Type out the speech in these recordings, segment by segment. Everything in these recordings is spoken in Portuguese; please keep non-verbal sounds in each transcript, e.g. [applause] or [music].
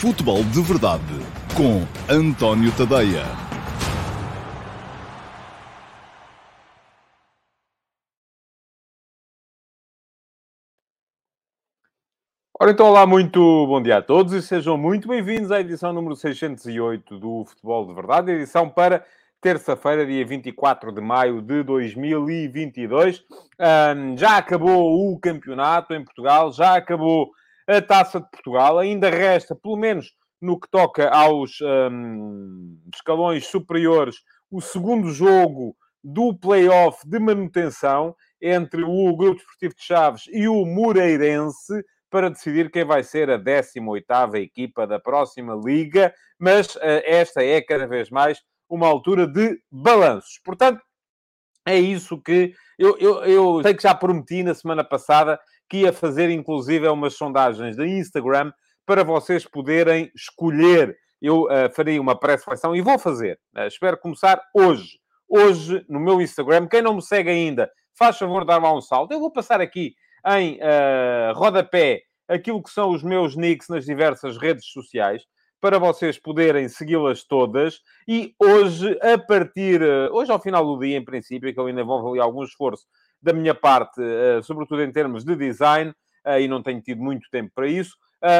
Futebol de Verdade com António Tadeia. Ora então, olá, muito bom dia a todos e sejam muito bem-vindos à edição número 608 do Futebol de Verdade, edição para terça-feira, dia 24 de maio de 2022. Um, já acabou o campeonato em Portugal, já acabou a Taça de Portugal, ainda resta, pelo menos no que toca aos um, escalões superiores, o segundo jogo do play-off de manutenção entre o Grupo Esportivo de Chaves e o Moreirense para decidir quem vai ser a 18ª equipa da próxima Liga, mas uh, esta é cada vez mais uma altura de balanços. Portanto, é isso que eu, eu, eu sei que já prometi na semana passada que ia fazer, inclusive, umas sondagens de Instagram para vocês poderem escolher. Eu uh, farei uma pré-seleção e vou fazer. Uh, espero começar hoje. Hoje, no meu Instagram. Quem não me segue ainda, faz favor de dar lá um salto. Eu vou passar aqui em uh, rodapé aquilo que são os meus nicks nas diversas redes sociais para vocês poderem segui-las todas. E hoje, a partir, hoje ao final do dia, em princípio, que eu ainda vou ali algum esforço da minha parte, sobretudo em termos de design, e não tenho tido muito tempo para isso,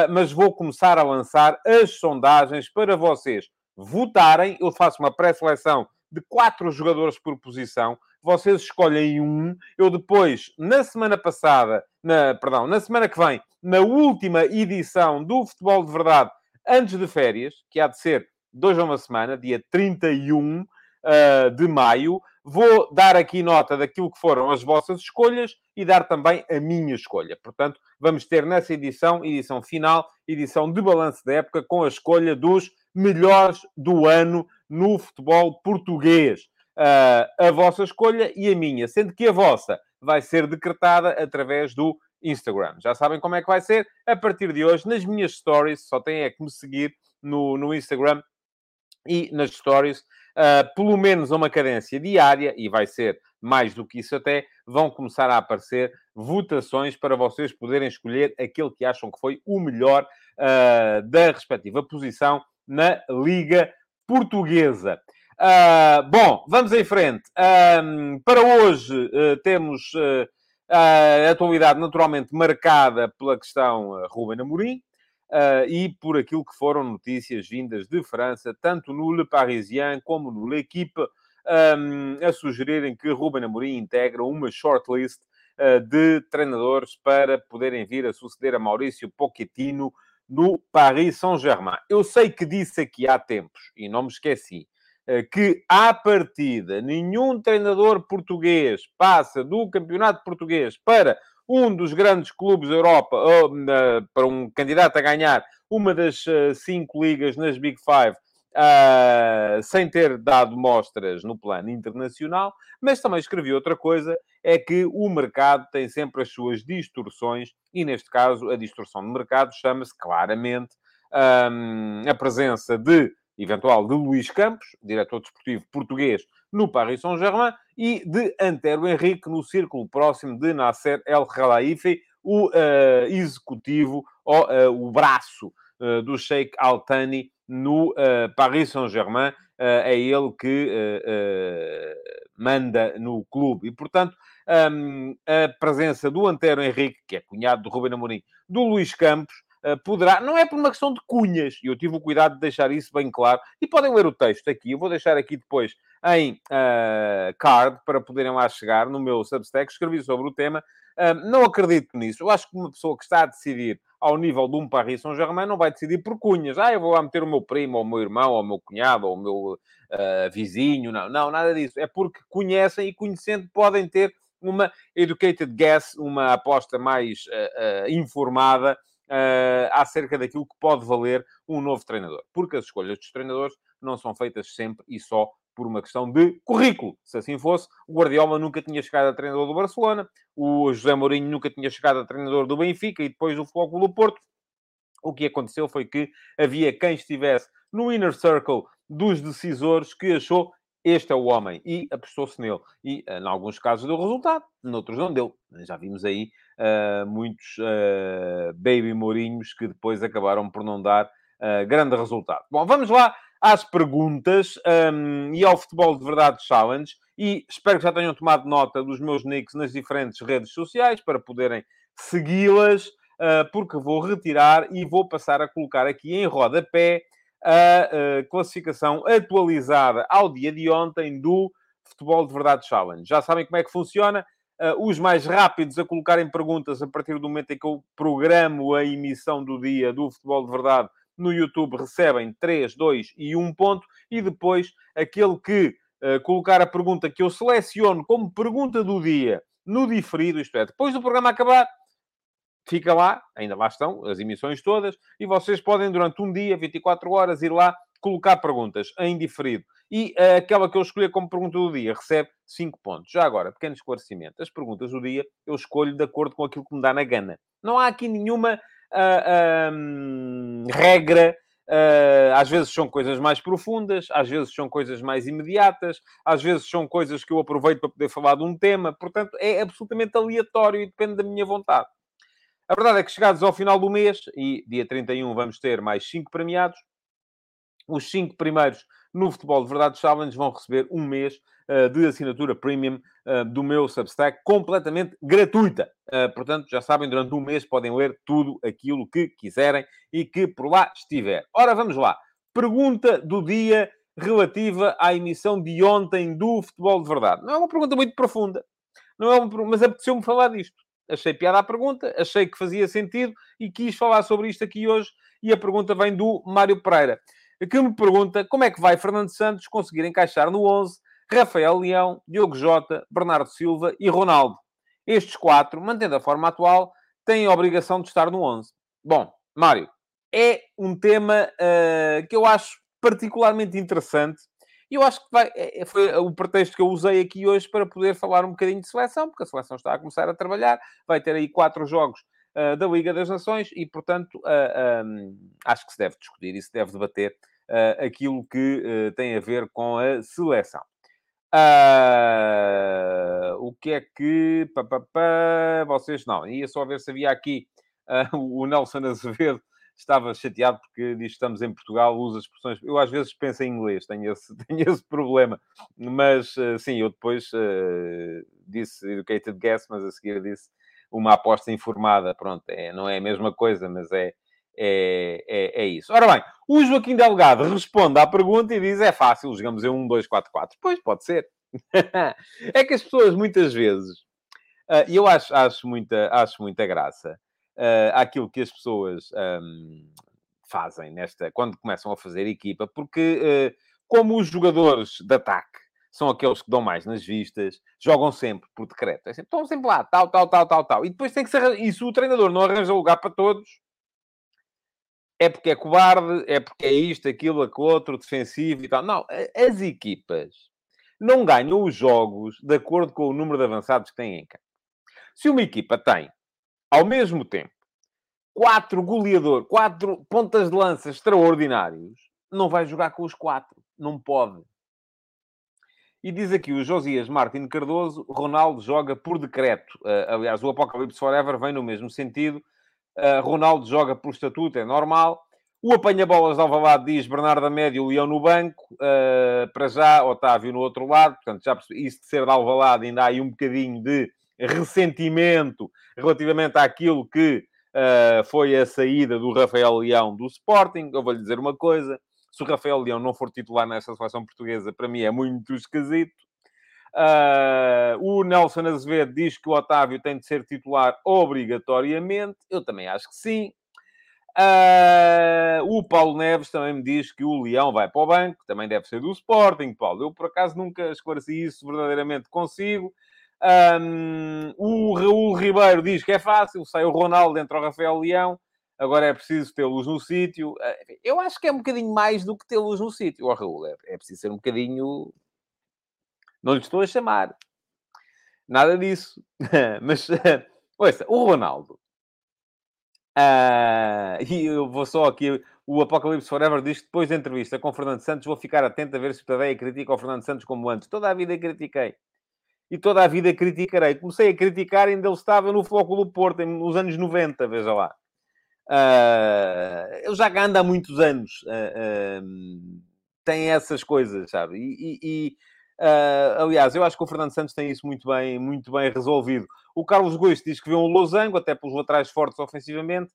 mas vou começar a lançar as sondagens para vocês votarem. Eu faço uma pré-seleção de quatro jogadores por posição. Vocês escolhem um. Eu depois, na semana passada, na, perdão, na semana que vem, na última edição do Futebol de Verdade, antes de férias, que há de ser dois a uma semana, dia 31 uh, de maio, vou dar aqui nota daquilo que foram as vossas escolhas e dar também a minha escolha. Portanto, vamos ter nessa edição, edição final, edição de balanço da época, com a escolha dos melhores do ano no futebol português. Uh, a vossa escolha e a minha, sendo que a vossa vai ser decretada através do Instagram. Já sabem como é que vai ser? A partir de hoje, nas minhas stories, só têm é que me seguir no, no Instagram e nas stories, uh, pelo menos a uma cadência diária, e vai ser mais do que isso até, vão começar a aparecer votações para vocês poderem escolher aquele que acham que foi o melhor uh, da respectiva posição na Liga Portuguesa. Uh, bom, vamos em frente. Para hoje uh, temos uh, a atualidade naturalmente marcada pela questão Ruben Amorim e por aquilo que foram notícias vindas de França, tanto no Le Parisien como no L'Equipe, um, a sugerirem que Ruben Amorim integra uma shortlist de treinadores para poderem vir a suceder a Maurício Pochettino no Paris Saint-Germain. Eu sei que disse aqui há tempos, e não me esqueci, eh, que, à partida, nenhum treinador português passa do campeonato português para um dos grandes clubes da Europa, ou, para um candidato a ganhar uma das eh, cinco ligas nas Big Five, Uh, sem ter dado mostras no plano internacional, mas também escrevi outra coisa, é que o mercado tem sempre as suas distorções, e neste caso a distorção de mercado chama-se claramente um, a presença de, eventual, de Luís Campos, diretor desportivo português no Paris Saint-Germain, e de Antero Henrique no círculo próximo de Nasser El Khelaifi, o uh, executivo, ou uh, o braço do Sheikh Al-Thani no uh, Paris Saint-Germain. Uh, é ele que uh, manda no clube. E, portanto, um, a presença do Antero Henrique, que é cunhado do Ruben Amorim, do Luís Campos, poderá... Não é por uma questão de cunhas, e eu tive o cuidado de deixar isso bem claro. E podem ler o texto aqui. Eu vou deixar aqui depois em card, para poderem lá chegar no meu Substack. Escrevi sobre o tema. não acredito nisso. Eu acho que uma pessoa que está a decidir ao nível de um Paris Saint-Germain, não vai decidir por cunhas. Ah, eu vou lá meter o meu primo, ou o meu irmão, ou o meu cunhado, ou o meu uh, vizinho. Não, não, nada disso. É porque conhecem e conhecendo podem ter uma educated guess, uma aposta mais uh, uh, acerca daquilo que pode valer um novo treinador. Porque as escolhas dos treinadores não são feitas sempre e só por uma questão de currículo. Se assim fosse, o Guardiola nunca tinha chegado a treinador do Barcelona, o José Mourinho nunca tinha chegado a treinador do Benfica e depois do Futebol do Porto. O que aconteceu foi que havia quem estivesse no inner circle dos decisores que achou este é o homem e apostou-se nele. E, em alguns casos, deu resultado, noutros não deu. Já vimos aí uh, muitos uh, baby Mourinhos que depois acabaram por não dar Uh, grande resultado. Bom, vamos lá às perguntas um, e ao Futebol de Verdade Challenge. E espero que já tenham tomado nota dos meus nicks nas diferentes redes sociais para poderem segui-las, porque vou retirar e vou passar a colocar aqui em rodapé a uh, classificação atualizada ao dia de ontem do Futebol de Verdade Challenge. Já sabem como é que funciona. Uh, os mais rápidos a colocarem perguntas a partir do momento em que eu programo a emissão do dia do Futebol de Verdade no YouTube recebem 3, 2 e 1 ponto. E depois, aquele que uh, colocar a pergunta que eu seleciono como pergunta do dia no diferido, isto é, depois do programa acabar, fica lá, ainda lá estão as emissões todas, e vocês podem, durante um dia, 24 horas, ir lá colocar perguntas em diferido. E uh, aquela que eu escolher como pergunta do dia recebe 5 pontos. Já agora, pequeno esclarecimento. As perguntas do dia eu escolho de acordo com aquilo que me dá na gana. Não há aqui nenhuma uh, regra. Uh, às vezes são coisas mais profundas, às vezes são coisas mais imediatas, às vezes são coisas que eu aproveito para poder falar de um tema. Portanto, é absolutamente aleatório e depende da minha vontade. A verdade é que chegados ao final do mês, e dia 31 vamos ter mais 5 premiados, os 5 primeiros no Futebol de Verdade Challenge vão receber um mês uh, de assinatura premium uh, do meu Substack, completamente gratuita. Uh, portanto, já sabem, durante um mês podem ler tudo aquilo que quiserem e que por lá estiver. Ora, vamos lá. Pergunta do dia relativa à emissão de ontem do Futebol de Verdade. Não é uma pergunta muito profunda, não é uma, mas apeteceu-me falar disto. Achei piada a pergunta, achei que fazia sentido e quis falar sobre isto aqui hoje. E a pergunta vem do Mário Pereira que me pergunta como é que vai Fernando Santos conseguir encaixar no 11 Rafael Leão, Diogo Jota, Bernardo Silva e Ronaldo. Estes quatro, mantendo a forma atual, têm a obrigação de estar no 11. Bom, Mário, é um tema uh, que eu acho particularmente interessante e eu acho que vai, é, é, foi o pretexto que eu usei aqui hoje para poder falar um bocadinho de seleção, porque a seleção está a começar a trabalhar, vai ter aí quatro jogos uh, da Liga das Nações e, portanto, uh, um, acho que se deve discutir e se deve debater uh, aquilo que tem a ver com a seleção. O que é que. Pá, pá, pá, vocês não. Ia só ver se havia aqui o Nelson Azevedo. Estava chateado porque diz estamos em Portugal, usa expressões. Eu às vezes penso em inglês, tenho esse, [laughs] tenho esse problema. Mas sim, eu depois disse educated guess, mas a seguir disse uma aposta informada. Pronto, é, não é a mesma coisa, mas é, é, é, é, isso. Ora bem, o Joaquim Delgado responde à pergunta e diz: é fácil, jogamos em 1, 2, 4, 4. Pois, pode ser. [laughs] é que as pessoas muitas vezes, uh, e eu acho, acho, muita, acho muita graça uh, àquilo que as pessoas um, fazem nesta, quando começam a fazer equipa, porque uh, como os jogadores de ataque são aqueles que dão mais nas vistas, jogam sempre por decreto. É sempre, estão sempre lá, tal, tal, tal, tal, tal. E depois tem que ser. E se o treinador não arranja lugar para todos, é porque é cobarde, é porque é isto, aquilo, aquilo outro, defensivo e tal. Não, as equipas não ganham os jogos de acordo com o número de avançados que têm em campo. Se uma equipa tem, ao mesmo tempo, quatro goleadores, quatro pontas de lança extraordinários, não vai jogar com os quatro. Não pode. E diz aqui o Josias Martin Cardoso, Ronaldo joga por decreto. Uh, aliás, o Apocalipse Forever vem no mesmo sentido. Uh, Ronaldo joga por estatuto, é normal. O apanha-bolas de Alvalade diz Bernardo Médio, Leão no banco. Uh, para já, Otávio no outro lado. Portanto, já percebi, isso de ser de Alvalade ainda há aí um bocadinho de ressentimento relativamente àquilo que uh, foi a saída do Rafael Leão do Sporting. Eu vou-lhe dizer uma coisa. Se o Rafael Leão não for titular nessa seleção portuguesa, para mim é muito esquisito. Uh, o Nelson Azevedo diz que o Otávio tem de ser titular obrigatoriamente. Eu também acho que sim. Uh, o Paulo Neves também me diz que o Leão vai para o banco, também deve ser do Sporting, Paulo. Eu, por acaso, nunca esclareci isso verdadeiramente consigo. Um, o Raul Ribeiro diz que é fácil, sai o Ronaldo, entra o Rafael Leão, agora é preciso tê-los no sítio. Uh, eu acho que é um bocadinho mais do que tê-los no sítio, o Raul. É, é preciso ser um bocadinho não lhe estou a chamar. Nada disso. [laughs] Mas, [laughs] ouça, o Ronaldo. Uh, e eu vou só aqui. O Apocalipse Forever diz que depois da entrevista com o Fernando Santos vou ficar atento a ver se o Tadeia critica o Fernando Santos como antes. Toda a vida critiquei. E toda a vida criticarei. Comecei a criticar ainda ele estava no Foco do Porto, nos anos 90, veja lá. Uh, ele já anda há muitos anos. Uh, uh, tem essas coisas, sabe? E, e, Uh, aliás, eu acho que o Fernando Santos tem isso muito bem, muito bem resolvido. O Carlos Gomes diz que vê um losango, até pelos laterais fortes ofensivamente.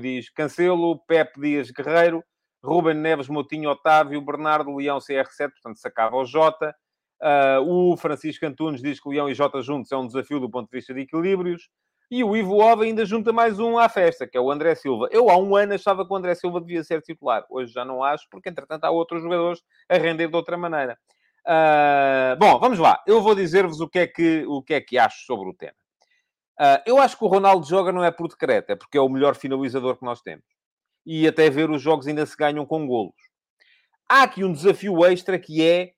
Diz Cancelo, Pepe Dias Guerreiro, Ruben Neves, Motinho, Otávio, Bernardo, Leão, CR7, portanto se acaba o Jota. Uh, o Francisco Antunes diz que Leão e Jota juntos é um desafio do ponto de vista de equilíbrios. E o Ivo Ova ainda junta mais um à festa, que é o André Silva. Eu há um ano achava que o André Silva devia ser titular. Hoje já não acho, porque entretanto há outros jogadores a render de outra maneira. Uh, bom, vamos lá. Eu vou dizer-vos o, que é que, o que é que acho sobre o tema. Uh, eu acho que o Ronaldo joga não é por decreto, é porque é o melhor finalizador que nós temos. E até ver os jogos ainda se ganham com golos. Há aqui um desafio extra que é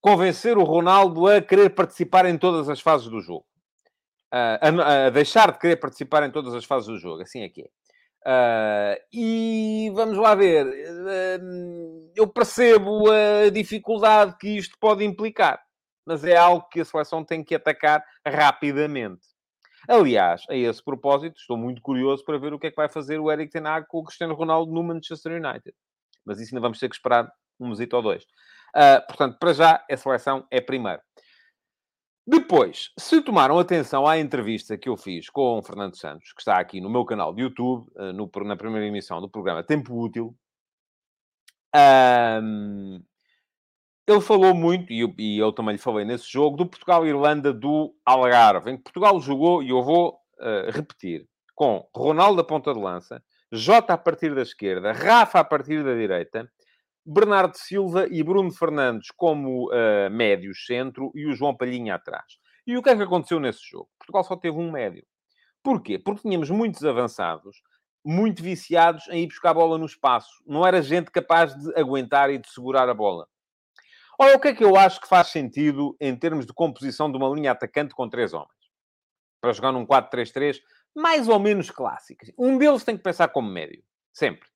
convencer o Ronaldo a querer participar em todas as fases do jogo. Uh, a, a, deixar de querer participar em todas as fases do jogo, assim é que é. Uh, e vamos lá ver, uh, eu percebo a dificuldade que isto pode implicar, mas é algo que a seleção tem que atacar rapidamente. Aliás, a esse propósito, estou muito curioso para ver o que é que vai fazer o Eric Ten Hag com o Cristiano Ronaldo no Manchester United. Mas isso ainda vamos ter que esperar um mesito ou dois. Uh, portanto, para já, a seleção é primeiro. Depois, se tomaram atenção à entrevista que eu fiz com o Fernando Santos, que está aqui no meu canal de YouTube, eh, no, na primeira emissão do programa Tempo Útil, um, ele falou muito, e eu, e eu, também lhe falei nesse jogo, do Portugal-Irlanda do Algarve, em que Portugal jogou, e eu vou uh, repetir, com Ronaldo a ponta de lança, Jota a partir da esquerda, Rafa a partir da direita, Bernardo Silva e Bruno Fernandes como uh, médios centro e o João Palhinha atrás. E o que é que aconteceu nesse jogo? Portugal só teve um médio. Porquê? Porque tínhamos muitos avançados, muito viciados em ir buscar a bola no espaço. Não era gente capaz de aguentar e de segurar a bola. Ora, o que é que eu acho que faz sentido em termos de composição de uma linha atacante com três homens? Para jogar num 4-3-3 mais ou menos clássico. Um deles tem que pensar como médio. Sempre.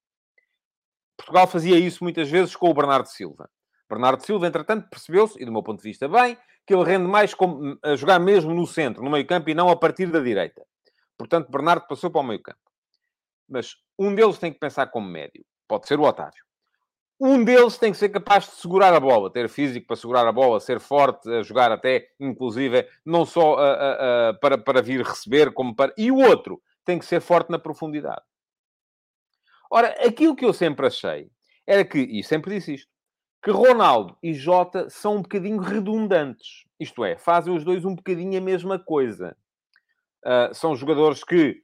Portugal fazia isso muitas vezes com o Bernardo Silva. Bernardo Silva, entretanto, percebeu-se, e do meu ponto de vista bem, que ele rende mais como, a jogar mesmo no centro, no meio campo, e não a partir da direita. Portanto, Bernardo passou para o meio campo. Mas um deles tem que pensar como médio. Pode ser o Otávio. Um deles tem que ser capaz de segurar a bola, ter físico para segurar a bola, ser forte, a jogar até, inclusive, não só para, para vir receber, como para... E o outro tem que ser forte na profundidade. Ora, aquilo que eu sempre achei era que, e sempre disse isto, que Ronaldo e Jota são um bocadinho redundantes. Isto é, fazem os dois um bocadinho a mesma coisa. Uh, são jogadores que,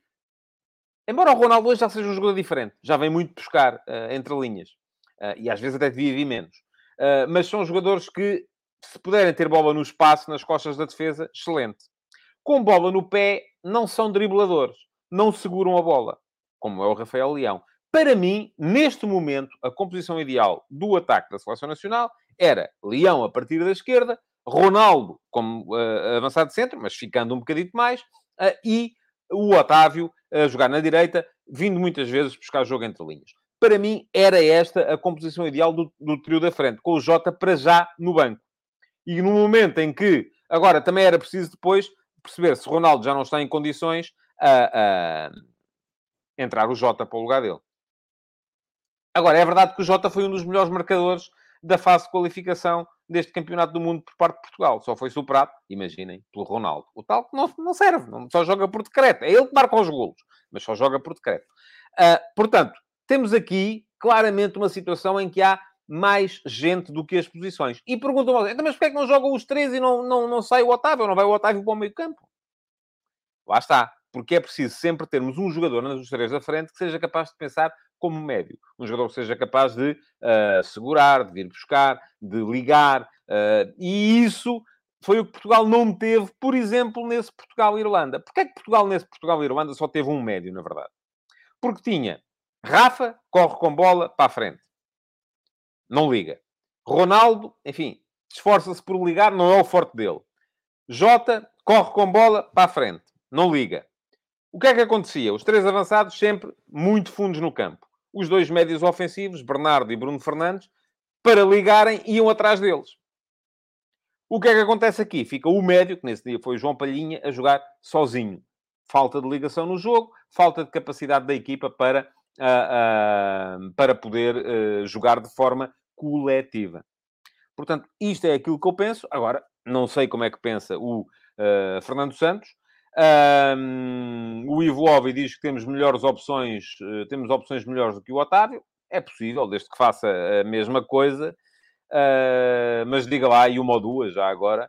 embora o Ronaldo hoje já seja um jogador diferente, já vem muito buscar uh, entre linhas. Uh, e às vezes até devia vir menos. mas são jogadores que, se puderem ter bola no espaço, nas costas da defesa, excelente. Com bola no pé, não são dribladores. Não seguram a bola. Como é o Rafael Leão. Para mim, neste momento, a composição ideal do ataque da Seleção Nacional era Leão a partir da esquerda, Ronaldo como uh, avançado centro, mas ficando um bocadinho mais, uh, e o Otávio a jogar na direita, vindo muitas vezes buscar jogo entre linhas. Para mim, era esta a composição ideal do, do trio da frente, com o Jota para já no banco. E no momento em que, agora também era preciso depois perceber se Ronaldo já não está em condições a, a entrar o Jota para o lugar dele. Agora, é verdade que o Jota foi um dos melhores marcadores da fase de qualificação deste Campeonato do Mundo por parte de Portugal. Só foi superado, imaginem, pelo Ronaldo. O tal que não, não serve, não, só joga por decreto. É ele que marca os golos, mas só joga por decreto. Uh, portanto, temos aqui claramente uma situação em que há mais gente do que as posições. E perguntam-me, então, mas porquê é que não jogam os três e não, não, não sai o Otávio? Não vai o Otávio para o meio campo? Lá está. Porque é preciso sempre termos um jogador nas três da frente que seja capaz de pensar como médio. Um jogador que seja capaz de uh, segurar, de vir buscar, de ligar. Uh, e isso foi o que Portugal não teve, por exemplo, nesse Portugal-Irlanda. Porquê é que Portugal, nesse Portugal-Irlanda, só teve um médio, na verdade? Porque tinha Rafa, corre com bola para a frente. Não liga. Ronaldo, enfim, esforça-se por ligar, não é o forte dele. Jota, corre com bola para a frente. Não liga. O que é que acontecia? Os três avançados sempre muito fundos no campo os dois médios ofensivos, Bernardo e Bruno Fernandes, para ligarem, iam atrás deles. O que é que acontece aqui? Fica o médio, que nesse dia foi João Palhinha, a jogar sozinho. falta de ligação no jogo, falta de capacidade da equipa para, uh, uh, para poder uh, jogar de forma coletiva. Portanto, isto é aquilo que eu penso. Agora, não sei como é que pensa o Fernando Santos. Um, o Ivo Ovi diz que temos melhores opções, temos opções melhores do que o Otávio. É possível, desde que faça a mesma coisa. mas diga lá, e uma ou duas já agora,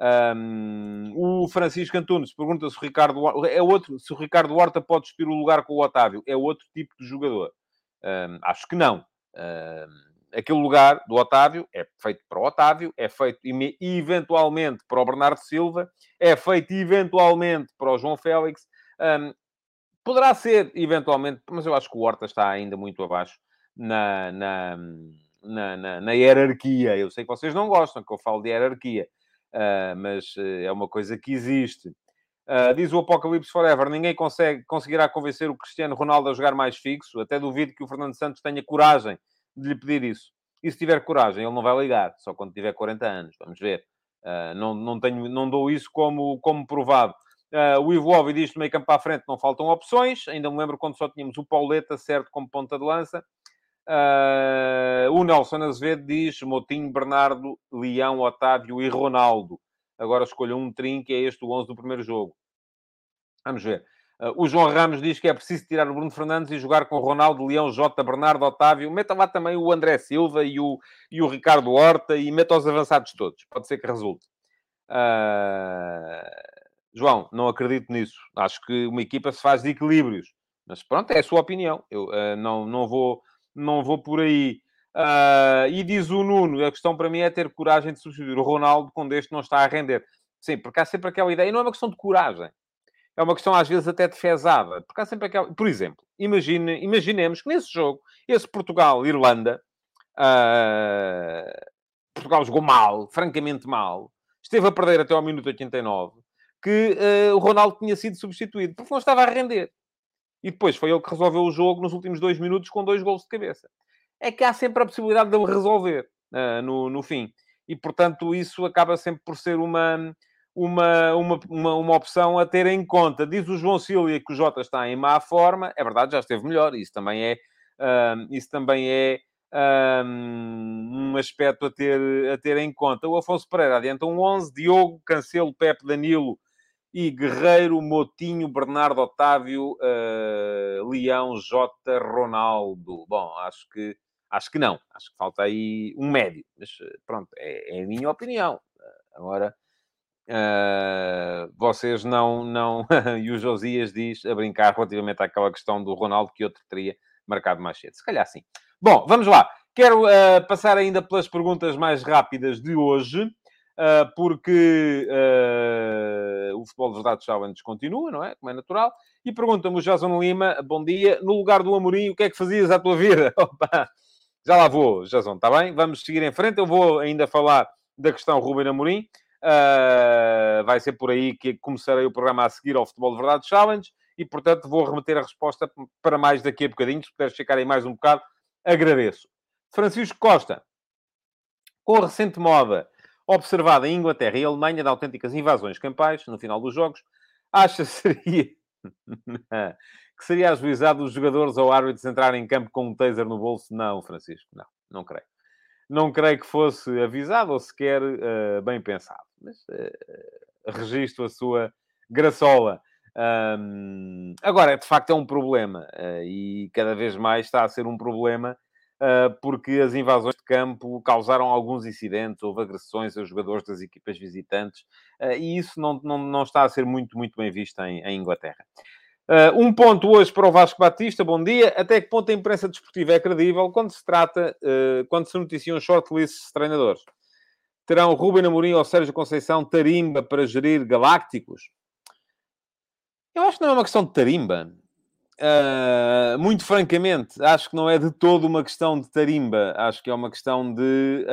um, o Francisco Antunes pergunta se o Ricardo é outro, se o Ricardo Horta pode despir o lugar com o Otávio. É outro tipo de jogador. Um, acho que não. Um, aquele lugar do Otávio é feito para o Otávio, é feito eventualmente para o Bernardo Silva, é feito eventualmente para o João Félix. poderá ser eventualmente, mas eu acho que o Horta está ainda muito abaixo na, na, na, na, na hierarquia. Eu sei que vocês não gostam que eu falo de hierarquia uh, mas uh, é uma coisa que existe. Uh, diz o Apocalipse Forever, ninguém consegue, conseguirá convencer o Cristiano Ronaldo a jogar mais fixo. Até duvido que o Fernando Santos tenha coragem de lhe pedir isso. E se tiver coragem, ele não vai ligar, só quando tiver 40 anos. Vamos ver. Uh, não, não, tenho, não dou isso como, como provado. Uh, o Ivo Ovi diz que meio campo para a frente não faltam opções. Ainda me lembro quando só tínhamos o Pauleta certo como ponta de lança. Uh, o Nelson Azevedo diz Motinho, Bernardo, Leão, Otávio e Ronaldo. Agora escolha um trim, que é este o 11 do primeiro jogo. Vamos ver. O João Ramos diz que é preciso tirar o Bruno Fernandes e jogar com Ronaldo, Leão, Jota, Bernardo, Otávio. Meta lá também o André Silva e o, e o Ricardo Horta e meta os avançados todos. Pode ser que resulte. Uh... João, não acredito nisso. Acho que uma equipa se faz de equilíbrios. Mas pronto, é a sua opinião. Eu uh, não, não vou não vou por aí. Uh, e diz o Nuno, a questão para mim é ter coragem de substituir o Ronaldo quando este não está a render. Sim, porque há sempre aquela ideia, e não é uma questão de coragem, é uma questão às vezes até de fezada, porque há sempre aquela... Por exemplo, imagine, imaginemos que nesse jogo, esse Portugal-Irlanda, uh, Portugal jogou mal, francamente mal, esteve a perder até ao minuto 89, que uh, o Ronaldo tinha sido substituído, porque não estava a render. E depois foi ele que resolveu o jogo nos últimos dois minutos com dois gols de cabeça. É que há sempre a possibilidade de ele resolver uh, no, no fim. E, portanto, isso acaba sempre por ser uma, uma, uma, uma, uma, opção a ter em conta. Diz o João Silva que o Jota está em má forma. É verdade, já esteve melhor. Isso também é, uh, isso também é uh, um aspecto a ter, a ter em conta. O Afonso Pereira adianta um 11. Diogo, Cancelo, Pepe, Danilo e Guerreiro, Motinho, Bernardo Otávio, uh, Leão, Jota, Ronaldo. Bom, acho que, acho que não. Acho que falta aí um médio. Mas pronto, é, é a minha opinião. Agora, uh, vocês não... não... [laughs] e o Josias diz, a brincar relativamente àquela questão do Ronaldo que outro teria marcado mais cedo. Se calhar sim. Bom, vamos lá. Quero uh, passar ainda pelas perguntas mais rápidas de hoje. Ah, porque uh, o Futebol de Verdade Challenge continua, não é? Como é natural. E pergunta-me o Jason Lima, bom dia, no lugar do Amorim, o que é que fazias à tua vida? [laughs] Opa, já lá vou, Jason, está bem? Vamos seguir em frente. Eu vou ainda falar da questão Ruben Amorim. Uh, vai ser por aí que começarei o programa a seguir ao Futebol de Verdade Challenge e, portanto, vou remeter a resposta para mais daqui a bocadinho. Se puderes ficar aí mais um bocado, agradeço. Francisco Costa, com a recente moda observada em Inglaterra e Alemanha de autênticas invasões campais no final dos jogos, acha seria [laughs] que seria ajuizado os jogadores ou árbitros entrarem em campo com um taser no bolso? Não, Francisco, não, não creio. Não creio que fosse avisado ou sequer uh, bem pensado. Mas uh, registro a sua graçola. Um, agora, de facto, é um problema uh, e cada vez mais está a ser um problema porque as invasões de campo causaram alguns incidentes, houve agressões aos jogadores das equipas visitantes, e isso não, não, não está a ser muito, muito bem visto em, em Inglaterra. Uh, um ponto hoje para o Vasco Batista, bom dia. Até que ponto a imprensa desportiva é credível quando se trata, uh, quando se noticiam shortlists de treinadores? Terão Ruben Amorim ou Sérgio Conceição tarimba para gerir galácticos? Eu acho que não é uma questão de tarimba. Uh, muito francamente, acho que não é de todo uma questão de tarimba. Acho que é uma questão de...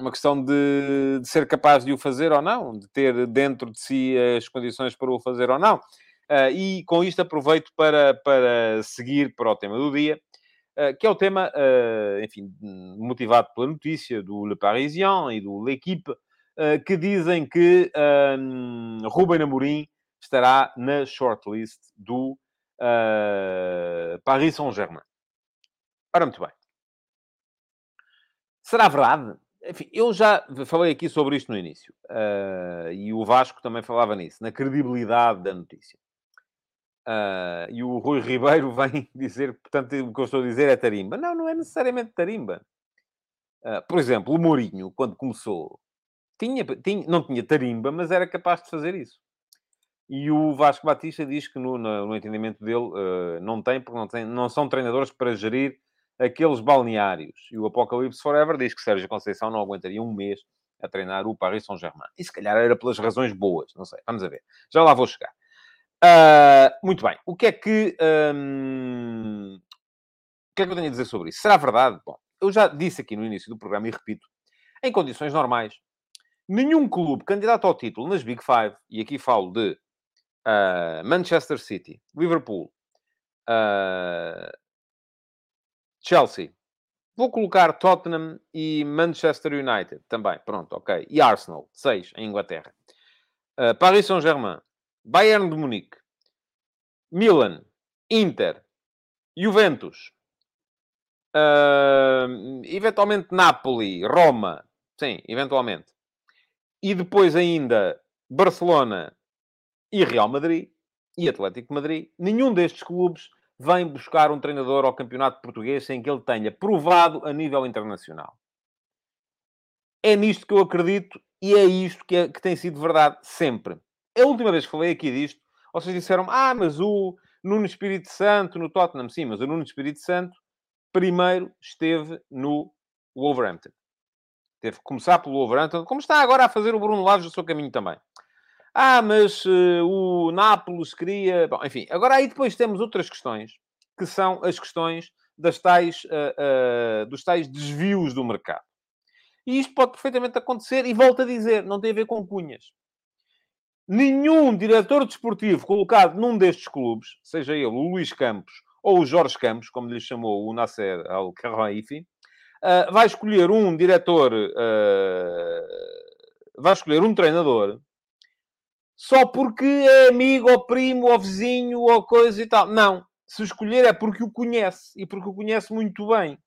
uma questão de, de, ser capaz de o fazer ou não, de ter dentro de si as condições para o fazer ou não. Uh, e com isto aproveito para, para seguir para o tema do dia, uh, que é o tema, uh, enfim, motivado pela notícia do Le Parisien e do L'Equipe, que dizem que um, Ruben Amorim estará na shortlist do Paris Saint-Germain. Ora, muito bem. Será verdade? Enfim, eu já falei aqui sobre isto no início. Uh, e o Vasco também falava nisso, na credibilidade da notícia. Uh, e o Rui Ribeiro [laughs] vem dizer, portanto, o que eu estou a dizer é tarimba. Não, não é necessariamente tarimba. Uh, por exemplo, o Mourinho, quando começou, tinha, tinha, não tinha tarimba, mas era capaz de fazer isso. E o Vasco Batista diz que, no, no, no entendimento dele, uh, não tem, porque não, tem, não são treinadores para gerir aqueles balneários. E o Apocalipse Forever diz que Sérgio Conceição não aguentaria um mês a treinar o Paris Saint-Germain. E se calhar era pelas razões boas, não sei. Vamos a ver. Já lá vou chegar. Uh, muito bem. O que é que... Um... O que é que eu tenho a dizer sobre isso? Será verdade? Bom, eu já disse aqui no início do programa e repito. Em condições normais, nenhum clube candidato ao título nas Big Five, e aqui falo de uh, Manchester City, Liverpool, uh, Chelsea, vou colocar Tottenham e Manchester United também, pronto, ok. E Arsenal, seis em Inglaterra. Uh, Paris Saint-Germain, Bayern de Munique, Milan, Inter, Juventus, uh, eventualmente Napoli, Roma, sim, eventualmente. E depois ainda Barcelona e Real Madrid e Atlético Madrid. Nenhum destes clubes vem buscar um treinador ao campeonato português sem que ele tenha provado a nível internacional. É nisto que eu acredito e é isto que, é, que tem sido verdade sempre. A última vez que falei aqui disto, vocês disseram ah, mas o Nuno Espírito Santo no Tottenham. Sim, mas o Nuno Espírito Santo primeiro esteve no Wolverhampton. Teve que começar pelo Wolverhampton, como está agora a fazer o Bruno Laves o seu caminho também. Ah, mas uh, o Nápoles queria... Bom, enfim, agora aí depois temos outras questões, que são as questões das tais, uh, uh, dos tais desvios do mercado. E isto pode perfeitamente acontecer, e volto a dizer, não tem a ver com cunhas nenhum diretor desportivo colocado num destes clubes, seja ele o Luís Campos ou o Jorge Campos, como lhe chamou o Nasser Al-Khelaifi, vai escolher um diretor, vai escolher um treinador só porque é amigo ou primo ou vizinho ou coisa e tal. Não. Se escolher é porque o conhece e porque o conhece muito bem.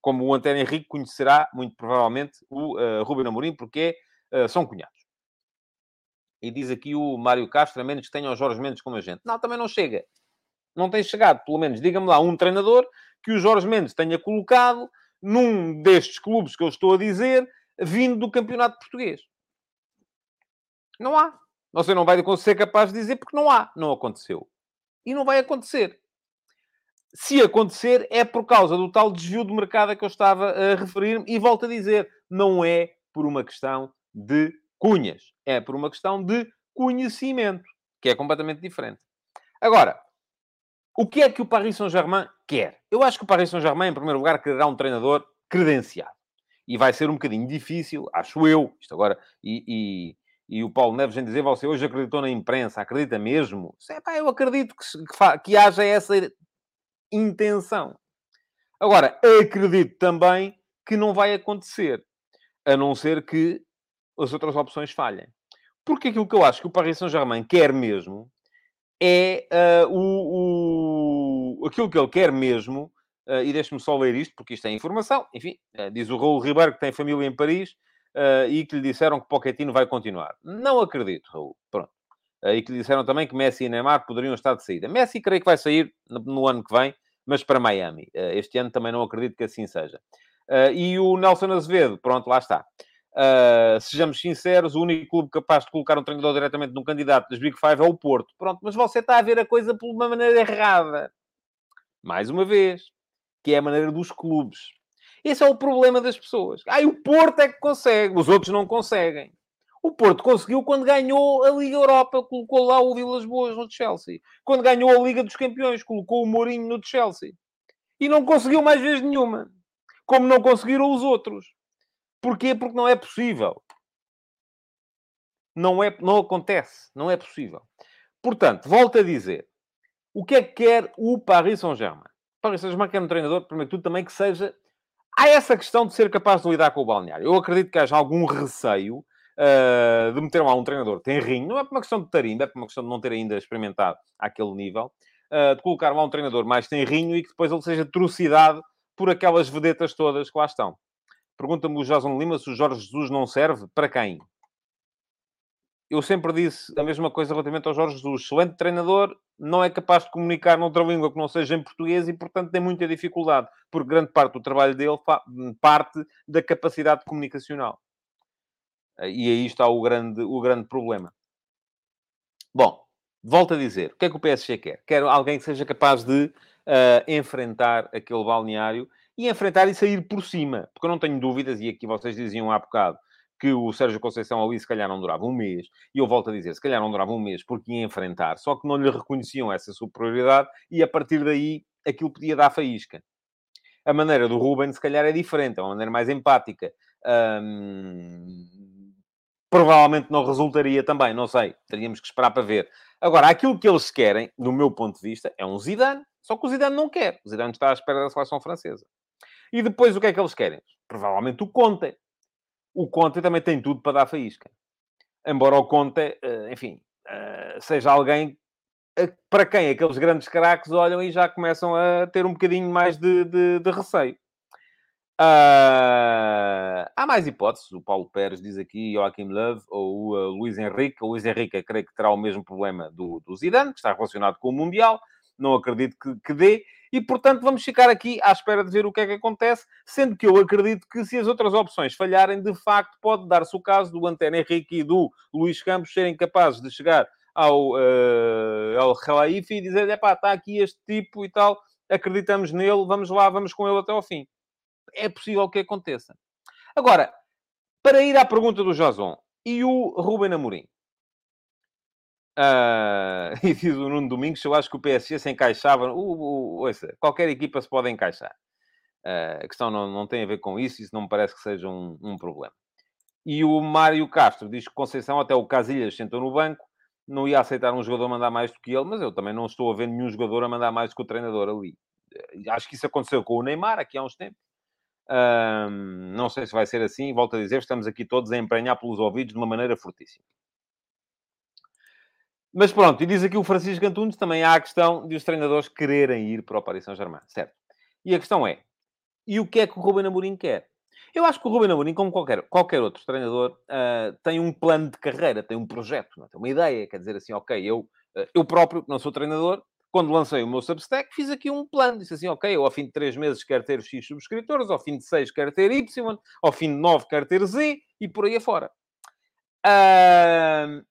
Como o António Henrique conhecerá, muito provavelmente, o uh, Ruben Amorim, porque uh, são cunhados. E diz aqui o Mário Castro, a menos que tenham o Jorge Mendes como agente. Não, também não chega. Não tem chegado, pelo menos, diga-me lá, um treinador que o Jorge Mendes tenha colocado num destes clubes que eu estou a dizer, vindo do campeonato português. Não há. Você não vai ser capaz de dizer porque não há. Não aconteceu. E não vai acontecer. Se acontecer, é por causa do tal desvio de mercado a que eu estava a referir-me. E volto a dizer, não é por uma questão de cunhas. É por uma questão de conhecimento, que é completamente diferente. Agora, o que é que o Paris Saint-Germain quer? Eu acho que o Paris Saint-Germain, em primeiro lugar, quererá um treinador credenciado. E vai ser um bocadinho difícil, acho eu, isto agora, e, e, o Paulo Neves vem dizer, você hoje acreditou na imprensa, acredita mesmo? É, pá, eu acredito que, que, que haja essa intenção. Agora, acredito também que não vai acontecer, a não ser que as outras opções falhem. Porque aquilo que eu acho que o Paris Saint-Germain quer mesmo é uh, o, o, aquilo que ele quer mesmo, uh, e deixe-me só ler isto, porque isto é informação, enfim, uh, diz o Raul Ribeiro que tem família em Paris e que lhe disseram que Pochettino vai continuar. Não acredito, Raul. Pronto. e que lhe disseram também que Messi e Neymar poderiam estar de saída. Messi creio que vai sair no, no ano que vem, mas para Miami. este ano também não acredito que assim seja. e o Nelson Azevedo, pronto, lá está. Uh, sejamos sinceros, o único clube capaz de colocar um treinador diretamente num candidato das Big Five é o Porto. Pronto, mas você está a ver a coisa por uma maneira errada. Mais uma vez, que é a maneira dos clubes. Esse é o problema das pessoas. Ah, o Porto é que consegue, os outros não conseguem. O Porto conseguiu quando ganhou a Liga Europa, colocou lá o Vilas Boas no Chelsea. Quando ganhou a Liga dos Campeões, colocou o Mourinho no Chelsea. E não conseguiu mais vez nenhuma. Como não conseguiram os outros. Porquê? Porque não é possível. Não, é, não acontece. Não é possível. Portanto, volto a dizer. O que é que quer o Paris Saint-Germain? Paris Saint-Germain quer um treinador, primeiro de tudo, também que seja... Há essa questão de ser capaz de lidar com o balneário. Eu acredito que haja algum receio uh, de meter lá um treinador tenrinho, não é por uma questão de tarimba, é por uma questão de não ter ainda experimentado àquele nível, uh, de colocar lá um treinador mais tenrinho e que depois ele seja trucidado por aquelas vedetas todas que lá estão. Pergunta-me o Jason Lima se o Jorge Jesus não serve para quem? Eu sempre disse a mesma coisa relativamente ao Jorge Jesus. Excelente treinador, não é capaz de comunicar noutra língua que não seja em português e, portanto, tem muita dificuldade, porque grande parte do trabalho dele parte da capacidade comunicacional. E aí está o grande, o grande problema. Bom, volto a dizer, o que é que o PSG quer? Quer alguém que seja capaz de uh, enfrentar aquele balneário e enfrentar e sair por cima. Porque eu não tenho dúvidas, e aqui vocês diziam há bocado que o Sérgio Conceição ali se calhar não durava um mês, e eu volto a dizer, se calhar não durava um mês porque ia enfrentar, só que não lhe reconheciam essa superioridade e a partir daí aquilo podia dar faísca. A maneira do Ruben, se calhar, é diferente, é uma maneira mais empática. Hum... Provavelmente não resultaria também, não sei. Teríamos que esperar para ver. Agora, aquilo que eles querem, do meu ponto de vista, é um Zidane. Só que o Zidane não quer. O Zidane está à espera da seleção francesa. E depois, o que é que eles querem? Provavelmente o Conte o Conte também tem tudo para dar faísca. Embora o Conte, eh, enfim, eh, seja alguém para quem aqueles grandes craques olham e já começam a ter um bocadinho mais de, de, de receio. Uh, há mais hipóteses. O Paulo Pérez diz aqui, Joaquim Love, ou o uh, Luís Henrique. O Luís Henrique, creio que terá o mesmo problema do, do Zidane, que está relacionado com o Mundial. Não acredito que, que dê e, portanto, vamos ficar aqui à espera de ver o que é que acontece, sendo que eu acredito que se as outras opções falharem, de facto, pode dar-se o caso do Antena Henrique e do Luís Campos serem capazes de chegar ao, uh, ao Relaife e dizer, é pá, está aqui este tipo e tal, acreditamos nele, vamos lá, vamos com ele até ao fim. É possível que aconteça. Agora, para ir à pergunta do Jason e o Ruben Amorim. Uh, [laughs] e diz o Nuno Domingos, eu acho que o PSG se encaixava. Ouça, qualquer equipa se pode encaixar. Uh, a questão não, não tem a ver com isso, isso não me parece que seja um, um problema. E o Mário Castro diz que Conceição, até o Casilhas, sentou no banco, não ia aceitar um jogador mandar mais do que ele, mas eu também não estou a ver nenhum jogador a mandar mais do que o treinador ali. Uh, acho que isso aconteceu com o Neymar aqui há uns tempos. Não sei se vai ser assim, volto a dizer, estamos aqui todos a emprenhar pelos ouvidos de uma maneira fortíssima. Mas pronto, e diz aqui o Francisco Antunes, também há a questão de os treinadores quererem ir para o Paris Saint-Germain, certo? E a questão é, e o que é que o Ruben Amorim quer? Eu acho que o Ruben Amorim, como qualquer, qualquer outro treinador, uh, tem um plano de carreira, tem um projeto, não? Tem uma ideia, quer dizer assim, ok, eu, uh, eu próprio, não sou treinador, quando lancei o meu Substack, fiz aqui um plano. Disse assim, ok, eu ao fim de três meses quero ter X subscritores, ao fim de seis quero ter Y, ao fim de nove quero ter Z, e por aí afora. Uh,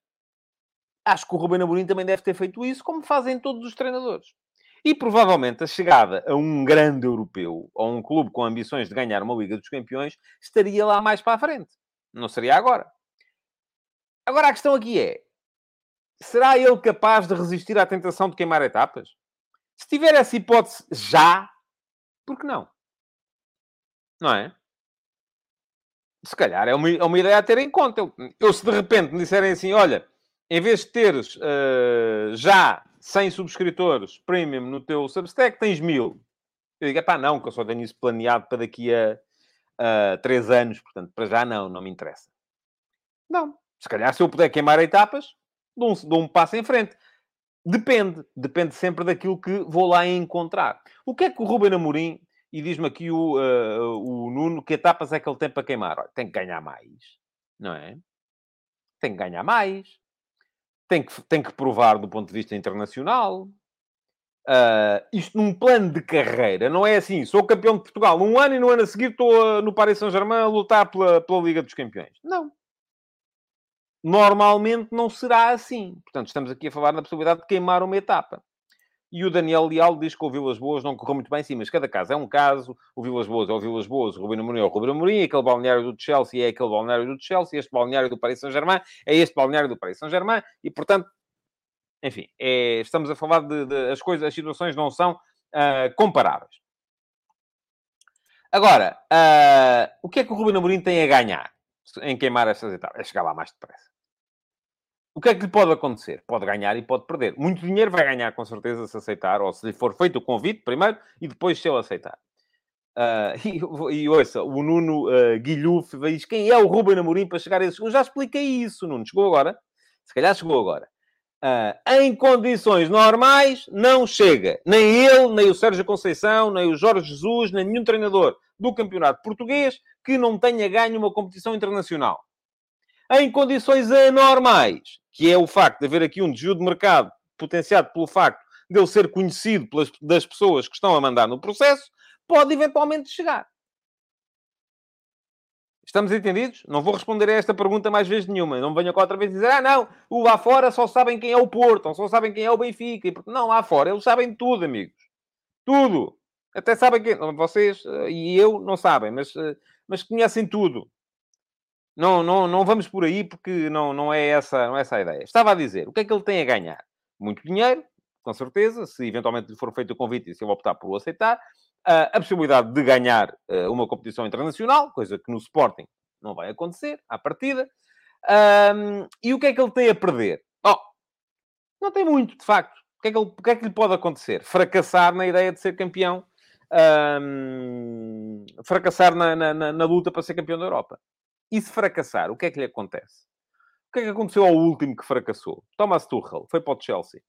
Acho que o Ruben Amorim também deve ter feito isso, como fazem todos os treinadores. E provavelmente a chegada a um grande europeu, ou um clube com ambições de ganhar uma Liga dos Campeões, estaria lá mais para a frente. Não seria agora. Agora a questão aqui é: será ele capaz de resistir à tentação de queimar etapas? Se tiver essa hipótese já, por que não? Não é? Se calhar é uma, é uma ideia a ter em conta. Eu, eu, se de repente me disserem assim, olha, em vez de teres uh, já 100 subscritores premium no teu Substack, tens mil. Eu digo, pá, não, que eu só tenho isso planeado para daqui a, a 3 anos, portanto, para já não, não me interessa. Não. Se calhar, se eu puder queimar etapas, dou um, dou um passo em frente. Depende. Depende sempre daquilo que vou lá encontrar. O que é que o Ruben Amorim, e diz-me aqui o, uh, o Nuno, que etapas é que ele tem para queimar? Olha, tem que ganhar mais. Não é? Tem que ganhar mais tem que, tem que provar do ponto de vista internacional. Uh, isto num plano de carreira, não é assim, sou campeão de Portugal um ano e no ano a seguir estou no Paris Saint-Germain a lutar pela, pela Liga dos Campeões. Não. Normalmente não será assim. Portanto, estamos aqui a falar na possibilidade de queimar uma etapa. E o Daniel Leal diz que o Vilas Boas não correu muito bem, sim, mas cada caso é um caso. O Vilas Boas é o Vilas Boas, o Rubino Amorim é o Rubino Amorim, aquele balneário do Chelsea é aquele balneário do Chelsea, este balneário do Paris Saint-Germain é este balneário do Paris Saint-Germain, e portanto, enfim, é, estamos a falar de, de, as coisas, as situações não são uh, comparáveis. Agora, uh, o que é que o Rubino Amorim tem a ganhar em queimar estas etapas? É chegar lá mais depressa. O que é que lhe pode acontecer? Pode ganhar e pode perder. Muito dinheiro vai ganhar, com certeza, se aceitar, ou se lhe for feito o convite primeiro e depois se ele aceitar. Uh, [laughs] e, e ouça, o Nuno uh, Guilhuf diz quem é o Ruben Amorim para chegar a esse... Eu já expliquei isso, Nuno. Chegou agora? Se calhar chegou agora. Uh, em condições normais, não chega. Nem ele, nem o Sérgio Conceição, nem o Jorge Jesus, nem nenhum treinador do campeonato português que não tenha ganho uma competição internacional. Em condições anormais, que é o facto de haver aqui um desvio de mercado potenciado pelo facto de ele ser conhecido pelas, das pessoas que estão a mandar no processo, pode eventualmente chegar. Estamos entendidos? Não vou responder a esta pergunta mais vezes nenhuma. Não venha cá outra vez dizer, ah, não, o lá fora só sabem quem é o Porto, ou só sabem quem é o Benfica. Não, lá fora, eles sabem tudo, amigos. Tudo. Até sabem quem... Vocês eh, e eu não sabem, mas, eh, mas conhecem tudo. Não, não, não vamos por aí porque não, não, é essa, não é essa a ideia. Estava a dizer, o que é que ele tem a ganhar? Muito dinheiro, com certeza, se eventualmente lhe for feito o convite e se ele optar por o aceitar a possibilidade de ganhar uh, uma competição internacional, coisa que no Sporting não vai acontecer, à partida. Um, e o que é que ele tem a perder? Oh, não tem muito, de facto. O que, é que ele, o que é que lhe pode acontecer? Fracassar na ideia de ser campeão, um, fracassar na, na, na luta para ser campeão da Europa. E se fracassar, o que é que lhe acontece? O que é que aconteceu ao último que fracassou? Thomas Tuchel foi para o Chelsea.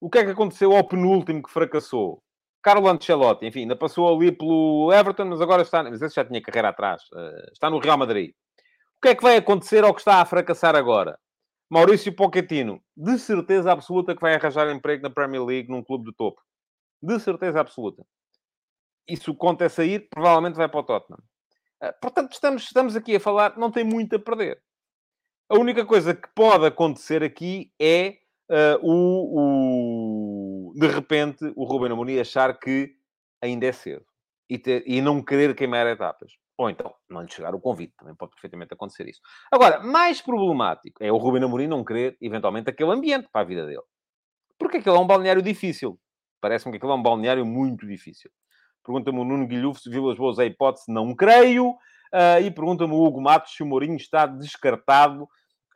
O que é que aconteceu ao penúltimo que fracassou? Carlo Ancelotti, enfim, ainda passou ali pelo Everton, mas agora está... Mas esse já tinha carreira atrás. Uh, está no Real Madrid. O que é que vai acontecer ao que está a fracassar agora? Maurício Pochettino, de certeza absoluta que vai arranjar emprego na Premier League num clube de topo. De certeza absoluta. E se o Conte é sair, provavelmente vai para o Tottenham. Uh, portanto, estamos, estamos aqui a falar, não tem muito a perder. A única coisa que pode acontecer aqui é uh, o, o, de repente, o Ruben Amorim achar que ainda é cedo e, ter, e não querer queimar etapas. Ou então, não lhe chegar o convite. Também pode perfeitamente acontecer isso. Agora, mais problemático é o Ruben Amorim não querer, eventualmente, aquele ambiente para a vida dele. Porque aquele é um balneário difícil. Parece-me que aquele é um balneário muito difícil. Pergunta-me o Nuno Guilhufo se Vilas Boas é hipótese. Não creio. Uh, e pergunta-me o Hugo Matos se o Mourinho está descartado.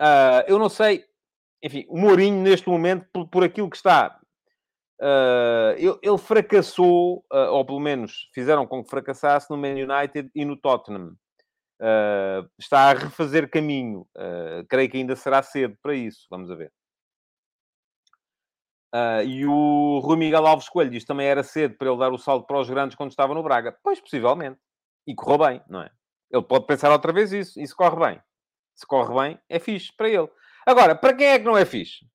Uh, eu não sei enfim, o Mourinho, neste momento, por, por aquilo que está, uh, ele, ele, fracassou, ou pelo menos fizeram com que fracassasse no Man United e no Tottenham. Está a refazer caminho. creio que ainda será cedo para isso. Vamos a ver. e o Rui Miguel Alves Coelho diz também era cedo para ele dar o salto para os grandes quando estava no Braga. Pois, possivelmente. E correu bem, não é? Ele pode pensar outra vez isso. E se corre bem. Se corre bem, é fixe para ele. Agora, para quem é que não é fixe?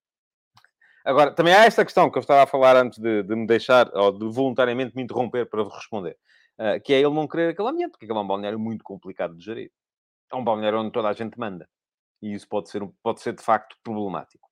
Agora, também há esta questão que eu estava a falar antes de, de me deixar, ou de voluntariamente me interromper para responder, uh, que é ele não querer aquele ambiente, porque aquele é um balneário muito complicado de gerir. É um balneário onde toda a gente manda. E isso pode ser, pode ser de facto problemático.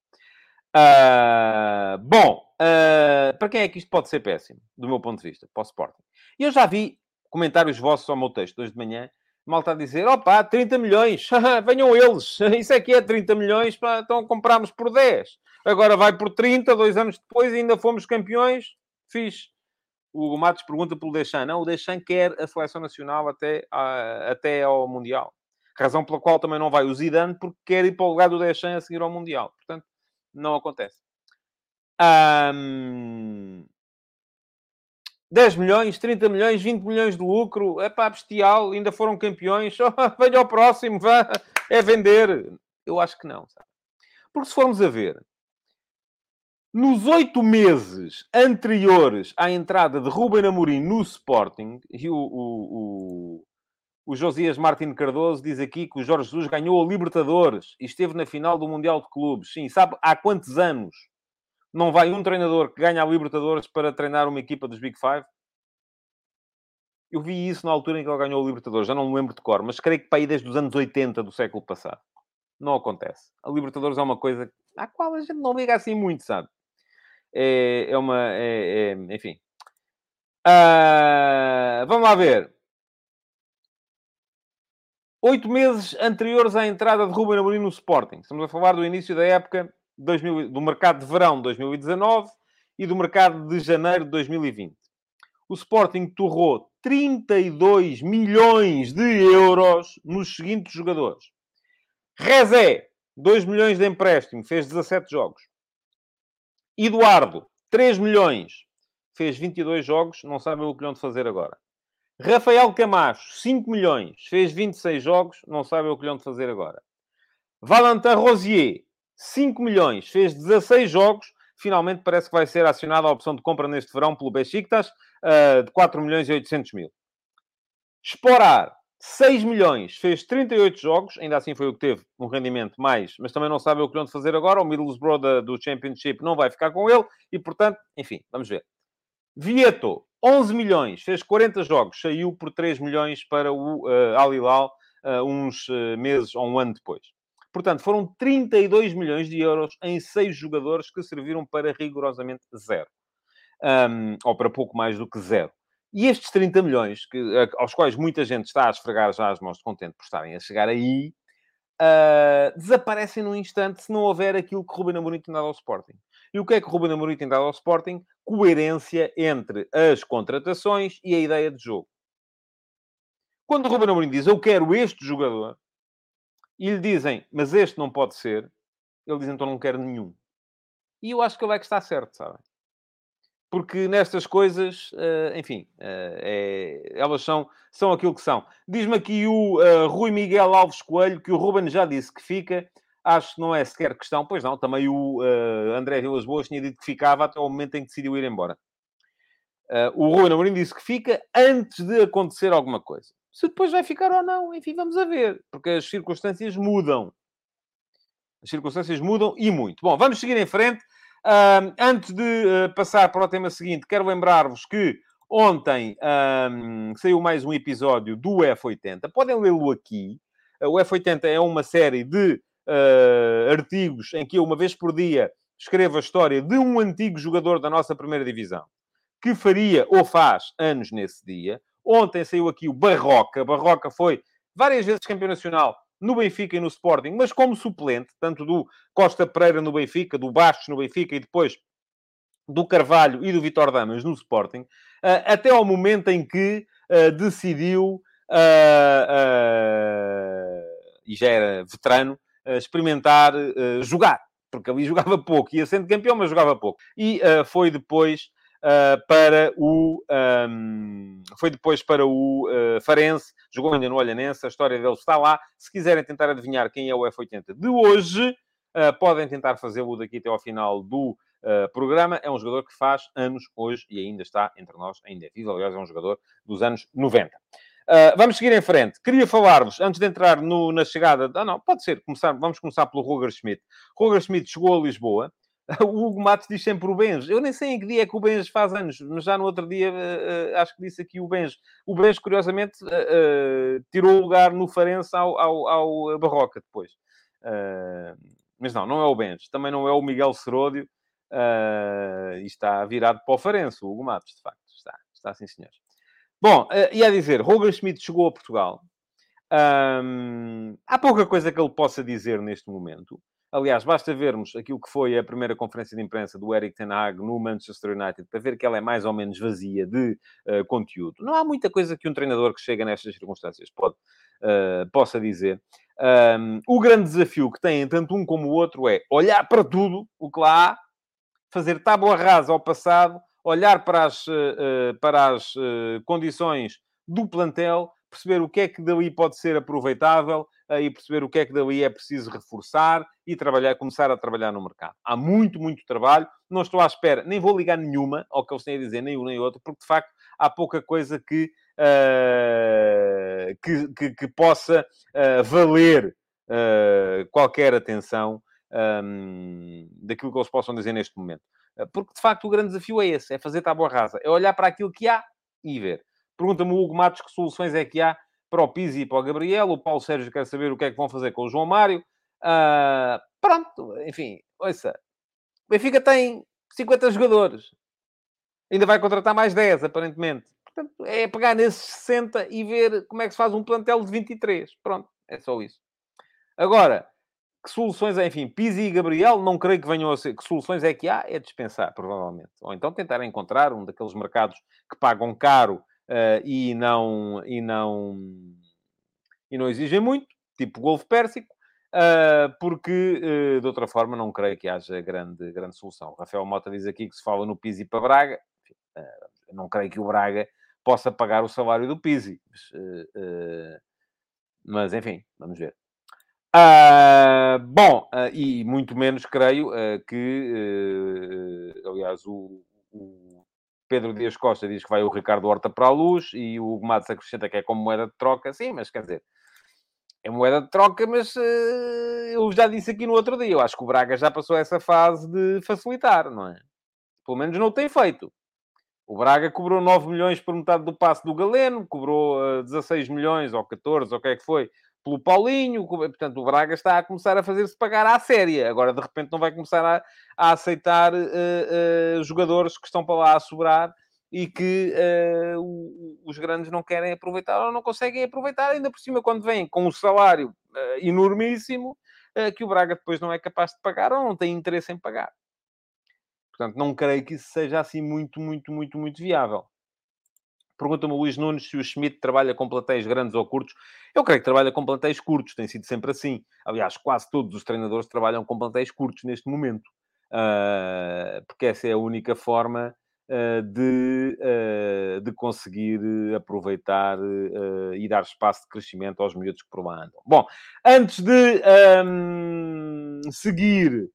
Uh, bom, uh, para quem é que isto pode ser péssimo, do meu ponto de vista, para o Sporting? Eu já vi comentários vossos ao meu texto hoje de manhã malta a dizer, opa, 30 milhões, [laughs] venham eles, [laughs] isso é que é 30 milhões, então comprámos por 10. Agora vai por 30, dois anos depois ainda fomos campeões, fiz. O Matos pergunta pelo Deschamps. Não, o Deschamps quer a seleção nacional até, até ao Mundial. Razão pela qual também não vai o Zidane, porque quer ir para o lugar do Deschamps a seguir ao Mundial. Portanto, não acontece. Um, 10 milhões, 30 milhões, 20 milhões de lucro, é pá, bestial, ainda foram campeões, [laughs] oh, venha ao próximo, vá, é vender. Eu acho que não, sabe? Porque se formos a ver, nos oito meses anteriores à entrada de Ruben Amorim no Sporting, e o, o, o, o Josias Martins Cardoso diz aqui que o Jorge Jesus ganhou a Libertadores e esteve na final do Mundial de Clubes. Sim, sabe há quantos anos? Não vai um treinador que ganha a Libertadores para treinar uma equipa dos Big Five? Eu vi isso na altura em que ele ganhou a Libertadores, já não me lembro de cor, mas creio que para aí desde os anos 80 do século passado. Não acontece. A Libertadores é uma coisa à qual a gente não liga assim muito, sabe? É, é uma. É, é, enfim. Uh, vamos lá ver. Oito meses anteriores à entrada de Ruben Amorim no Sporting. Estamos a falar do início da época 2000, do mercado de verão de 2019 e do mercado de janeiro de 2020. O Sporting torrou 32 milhões de euros nos seguintes jogadores. Rezé, 2 milhões de empréstimo, fez 17 jogos. Eduardo, 3 milhões, fez 22 jogos, não sabem o que lhe de fazer agora. Rafael Camacho, 5 milhões, fez 26 jogos, não sabe o que lhe vão fazer agora. Valentin Rosier, 5 milhões, fez 16 jogos, finalmente parece que vai ser acionada a opção de compra neste verão pelo Besiktas, uh, de 4 milhões e 800 mil. Sporar, 6 milhões, fez 38 jogos, ainda assim foi o que teve um rendimento mais, mas também não sabe o que lhe de fazer agora. O Middlesbrough do Championship não vai ficar com ele e, portanto, enfim, vamos ver. Vieto, 11 milhões, fez 40 jogos, saiu por 3 milhões para o uh, Al Hilal uh, uns uh, meses ou um ano depois. Portanto, foram 32 milhões de euros em seis jogadores que serviram para rigorosamente zero. Um, ou para pouco mais do que zero. E estes 30 milhões, que, aos quais muita gente está a esfregar já as mãos de contente por estarem a chegar aí, uh, desaparecem num instante se não houver aquilo que Ruben Amorim tem dado ao Sporting. E o que é que Ruben Amorim tem dado ao Sporting? Coerência entre as contratações e a ideia de jogo. Quando o Ruben Amorim diz, eu quero este jogador, e lhe dizem, mas este não pode ser, ele diz, então não quero nenhum. E eu acho que ele é que está certo, sabem? porque nestas coisas, uh, enfim, uh, é, elas são, são aquilo que são. Diz-me aqui o uh, Rui Miguel Alves Coelho que o Ruben já disse que fica. Acho que não é sequer questão, pois não. Também o André Vilas Boas tinha dito que ficava até o momento em que decidiu ir embora. o Ruben Amorim disse que fica antes de acontecer alguma coisa. Se depois vai ficar ou não, enfim, vamos a ver, porque as circunstâncias mudam. As circunstâncias mudam e muito. Bom, vamos seguir em frente. Uh, antes de uh, passar para o tema seguinte, quero lembrar-vos que ontem saiu mais um episódio do F80. Podem lê-lo aqui. O F80 é uma série de uh, artigos em que eu, uma vez por dia, escrevo a história de um antigo jogador da nossa primeira divisão que faria ou faz anos nesse dia. Ontem saiu aqui o Barroca. Barroca foi várias vezes campeão nacional no Benfica e no Sporting, mas como suplente, tanto do Costa Pereira no Benfica, do Bastos no Benfica e depois do Carvalho e do Vitor Damas no Sporting, eh, até ao momento em que uh, decidiu, e já era veterano, experimentar jogar, porque ali [laughs] jogava pouco, ia sendo campeão, mas jogava pouco. E foi depois uh, para o... Um, foi depois para o uh, Farense, jogou ainda no Olhanense, a história dele está lá. Se quiserem tentar adivinhar quem é o F80 de hoje, uh, podem tentar fazê-lo daqui até ao final do programa. É um jogador que faz anos hoje e ainda está entre nós, ainda é vivo. Aliás, é um jogador dos anos 90. Uh, vamos seguir em frente. Queria falar-vos, antes de entrar no, na chegada... Ah, não, pode ser. Começar, vamos começar pelo Roger Schmidt. Roger Schmidt chegou a Lisboa. [laughs] O Hugo Matos diz sempre o Benjo. Eu nem sei em que dia é que o Benjo faz anos, mas já no outro dia uh, acho que disse aqui o Benjo. O Benjo, curiosamente, uh, uh, tirou o lugar no Farense ao, ao, ao Barroca depois. mas não, não é o Benjo. Também não é o Miguel Seródio. e está virado para o Farense, o Hugo Matos, de facto. Está, está sim, senhores. Bom, e a dizer, Roger Schmidt chegou a Portugal. Um, há pouca coisa que ele possa dizer neste momento. Aliás, basta vermos aquilo que foi a primeira conferência de imprensa do Eric Ten Hag no Manchester United para ver que ela é mais ou menos vazia de uh, conteúdo. Não há muita coisa que um treinador que chega nestas circunstâncias pode, uh, possa dizer. Um, o grande desafio que têm tanto um como o outro é olhar para tudo o que lá há, fazer tábua rasa ao passado, olhar para as, uh, para as condições do plantel, perceber o que é que dali pode ser aproveitável e perceber o que é que dali é preciso reforçar e trabalhar, começar a trabalhar no mercado. Há muito, muito trabalho. Não estou à espera, nem vou ligar nenhuma ao que eles têm a dizer, nem um nem outro, porque de facto há pouca coisa que, uh, que, que, que, possa uh, valer uh, qualquer atenção um, daquilo que eles possam dizer neste momento. Porque de facto o grande desafio é esse: é fazer tábua rasa, é olhar para aquilo que há e ver. Pergunta-me o Hugo Matos que soluções é que há para o Pizzi e para o Gabriel. O Paulo Sérgio quer saber o que é que vão fazer com o João Mário. Uh, pronto, enfim, ouça. O Benfica tem 50 jogadores. Ainda vai contratar mais 10, aparentemente. Portanto, é pegar nesses 60 e ver como é que se faz um plantel de 23. Pronto, é só isso. Agora, que soluções, enfim, Pizzi e Gabriel, não creio que venham a ser. Que soluções é que há? É dispensar, provavelmente. Ou então tentar encontrar um daqueles mercados que pagam caro uh, e, não, e, não, e não exigem muito, tipo Golfo Pérsico, uh, porque uh, de outra forma não creio que haja grande, grande solução. Rafael Mota diz aqui que se fala no Pizzi para Braga, Enfim, não creio que o Braga possa pagar o salário do Pizzi. Mas, mas enfim, vamos ver. Uh, bom, uh, e muito menos creio uh, que, aliás, o, o, Pedro Dias Costa diz que vai o Ricardo Horta para a luz e o Matos acrescenta que é como moeda de troca, sim, mas quer dizer, é moeda de troca, mas eu já disse aqui no outro dia, eu acho que o Braga já passou essa fase de facilitar, não é? Pelo menos não tem feito. O Braga cobrou 9 milhões por metade do passe do Galeno, cobrou uh, 16 milhões ou 14, ou o que é que foi, pelo Paulinho, portanto, o Braga está a começar a fazer-se pagar à séria. Agora, de repente, não vai começar a, a aceitar uh, uh, jogadores que estão para lá a sobrar e que uh, os grandes não querem aproveitar ou não conseguem aproveitar, ainda por cima, quando vêm com um salário enormíssimo, que o Braga depois não é capaz de pagar ou não tem interesse em pagar. Portanto, não creio que isso seja assim muito, muito, muito, muito viável. Pergunta-me o Luís Nunes se o Schmidt trabalha com plantéis grandes ou curtos. Eu creio que trabalha com plantéis curtos, tem sido sempre assim. Aliás, quase todos os treinadores trabalham com plantéis curtos neste momento. Uh, porque essa é a única forma uh, de, uh, de conseguir aproveitar e dar espaço de crescimento aos miúdos que por lá andam. Bom, antes de um, seguir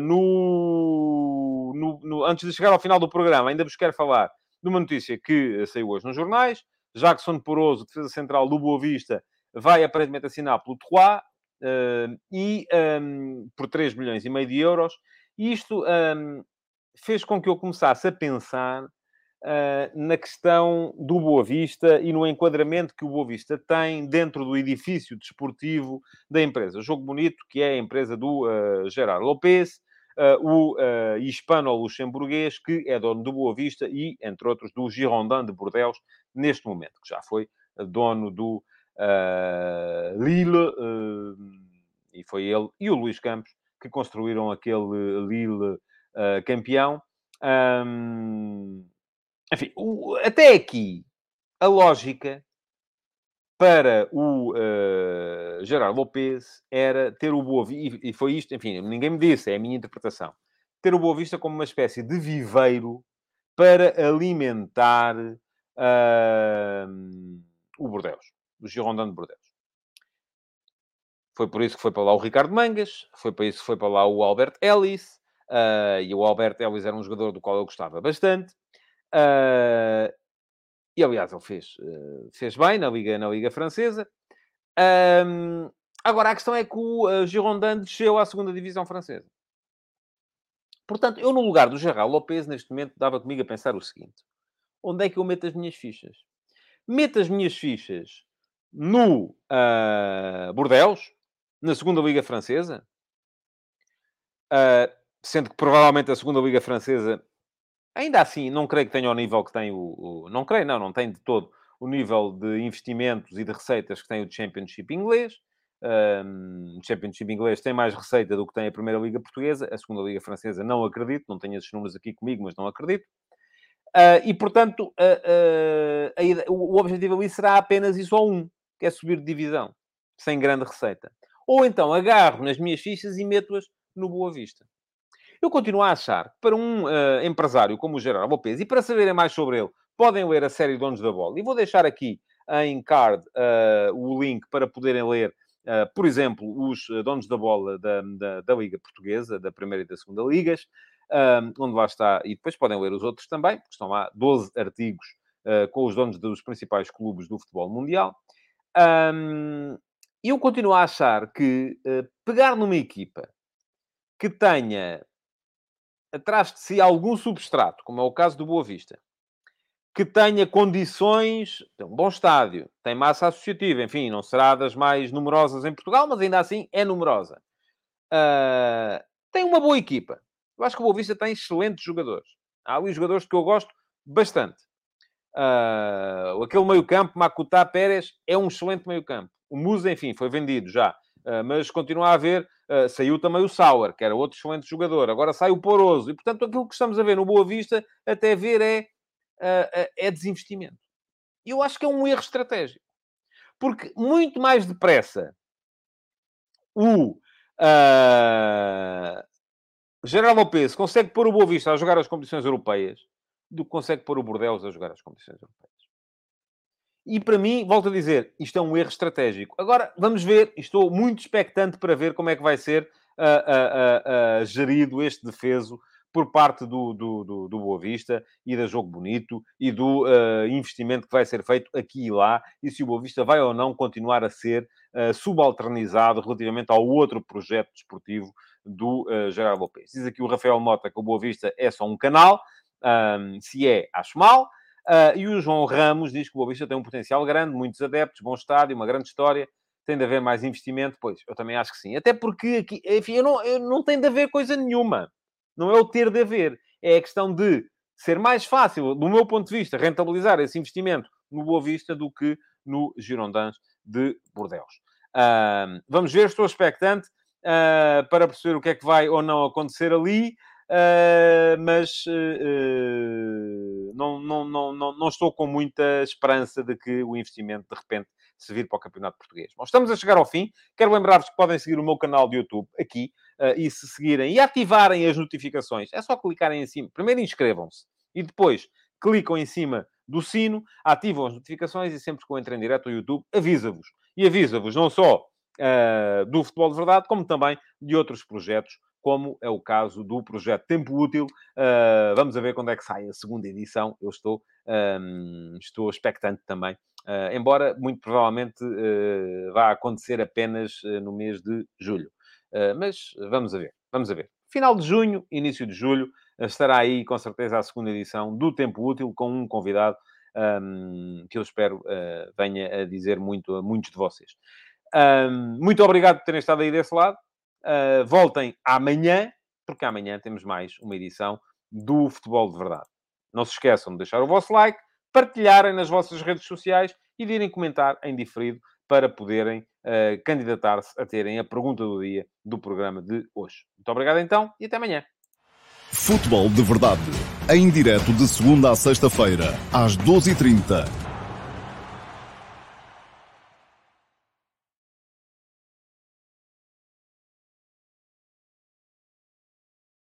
no, no, no, antes de chegar ao final do programa, ainda vos quero falar de uma notícia que saiu hoje nos jornais. Jackson Poroso, defesa central do Boa Vista, vai aparentemente assinar pelo Troyes uh, e um, por 3 milhões e meio de euros. E isto um, fez com que eu começasse a pensar uh, na questão do Boa Vista e no enquadramento que o Boa Vista tem dentro do edifício desportivo da empresa. Jogo Bonito, que é a empresa do uh, Gerard Lopes, o hispano-luxemburguês, que é dono do Boa Vista e, entre outros, do Girondin de Bordeaux, neste momento, que já foi dono do uh, Lille, e foi ele e o Luís Campos que construíram aquele Lille campeão. Enfim, até aqui, a lógica para o uh, Gerard Lopes era ter o Boa Vista, e foi isto, enfim, ninguém me disse, é a minha interpretação, ter o Boa Vista como uma espécie de viveiro para alimentar uh, o Bordeus, o Girondin de Bordeus. Foi por isso que foi para lá o Ricardo Mangas, foi para isso que foi para lá o Albert Ellis, uh, e o Albert Ellis era um jogador do qual eu gostava bastante. Uh, e aliás, ele fez, eh, fez bem na Liga, na Liga Francesa. Um, agora, a questão é que o uh, Girondin desceu à segunda divisão francesa. Portanto, eu, no lugar do Gerard Lopes, neste momento, dava comigo a pensar o seguinte: onde é que eu meto as minhas fichas? Meto as minhas fichas no uh, Bordeaux, na segunda Liga Francesa, uh, sendo que provavelmente a segunda Liga Francesa Ainda assim, não creio que tenha o nível que tem o, o, Não creio, não, não tem de todo o nível de investimentos e de receitas que tem o Championship inglês. Um, o Championship inglês tem mais receita do que tem a Primeira Liga Portuguesa. A Segunda Liga Francesa não acredito. Não tenho esses números aqui comigo, mas não acredito. Uh, e, portanto, uh, uh, o objetivo ali será apenas isso ou um, que é subir de divisão, sem grande receita. Ou então agarro nas minhas fichas e meto-as no Boa Vista. Eu continuo a achar que para um uh, empresário como o Gerardo Lopes, e para saberem mais sobre ele, podem ler a série Donos da Bola. E vou deixar aqui em card uh, o link para poderem ler, uh, por exemplo, os Donos da Bola da, da, da, Liga Portuguesa, da Primeira e da Segunda Ligas, onde lá está, e depois podem ler os outros também, porque estão lá 12 artigos com os donos dos principais clubes do futebol mundial. E eu continuo a achar que pegar numa equipa que tenha atrás de si algum substrato, como é o caso do Boa Vista, que tenha condições, tem um bom estádio, tem massa associativa, enfim, não será das mais numerosas em Portugal, mas ainda assim é numerosa. Uh, tem uma boa equipa. Eu acho que o Boa Vista tem excelentes jogadores. Há ali jogadores que eu gosto bastante. Uh, aquele meio-campo, Makuta Pérez, é um excelente meio-campo. O Musa, enfim, foi vendido já. Uh, mas continua a haver Uh, saiu também o Sauer, que era outro excelente jogador. Agora sai o Poroso. E, portanto, aquilo que estamos a ver no Boa Vista, até ver, é, uh, é desinvestimento. E eu acho que é um erro estratégico. Porque muito mais depressa o uh, Geraldo Lopes consegue pôr o Boa Vista a jogar as competições europeias do que consegue pôr o Bordeaux a jogar as competições europeias. E para mim, volto a dizer, isto é um erro estratégico. Agora, vamos ver, estou muito expectante para ver como é que vai ser uh, uh, uh, gerido este defeso por parte do, do, do, do Boa Vista e da Jogo Bonito e do uh, investimento que vai ser feito aqui e lá e se o Boa Vista vai ou não continuar a ser uh, subalternizado relativamente ao outro projeto desportivo do uh, Gerardo Lopes. Diz aqui o Rafael Mota que o Boa Vista é só um canal, um, se é, acho mal. Uh, e o João Ramos diz que o Boa Vista tem um potencial grande, muitos adeptos, bom estádio, uma grande história. Tem de haver mais investimento? Pois, eu também acho que sim. Até porque aqui, enfim, eu não, eu não tem de haver coisa nenhuma. Não é o ter de haver. É a questão de ser mais fácil, do meu ponto de vista, rentabilizar esse investimento no Boa Vista do que no Girondins de Bordeaux. Uh, vamos ver, estou expectante uh, para perceber o que é que vai ou não acontecer ali. Uh, mas não, não, não, estou com muita esperança de que o investimento de repente se vir para o Campeonato Português. Bom, estamos a chegar ao fim. Quero lembrar-vos que podem seguir o meu canal de YouTube aqui uh, e se seguirem e ativarem as notificações, é só clicarem em cima. Primeiro inscrevam-se e depois clicam em cima do sino, ativam as notificações e sempre que eu entro em direto ao YouTube, avisa-vos. E avisa-vos não só uh, do Futebol de Verdade, como também de outros projetos como é o caso do projeto Tempo Útil. Uh, vamos ver quando é que sai a segunda edição. Eu estou, um, estou expectante também. Uh, embora muito provavelmente uh, vá acontecer apenas no mês de julho. mas vamos ver, vamos ver. Final de junho, início de julho, estará aí com certeza a segunda edição do Tempo Útil com um convidado um, que eu espero venha a dizer muito a muitos de vocês. Um, muito obrigado por terem estado aí desse lado. Uh, voltem amanhã, porque amanhã temos mais uma edição do Futebol de Verdade. Não se esqueçam de deixar o vosso like, partilharem nas vossas redes sociais e de irem comentar em diferido para poderem uh, candidatar-se a terem a pergunta do dia do programa de hoje. Muito obrigado então e até amanhã. Futebol de Verdade, em direto de segunda a sexta-feira, às 12h30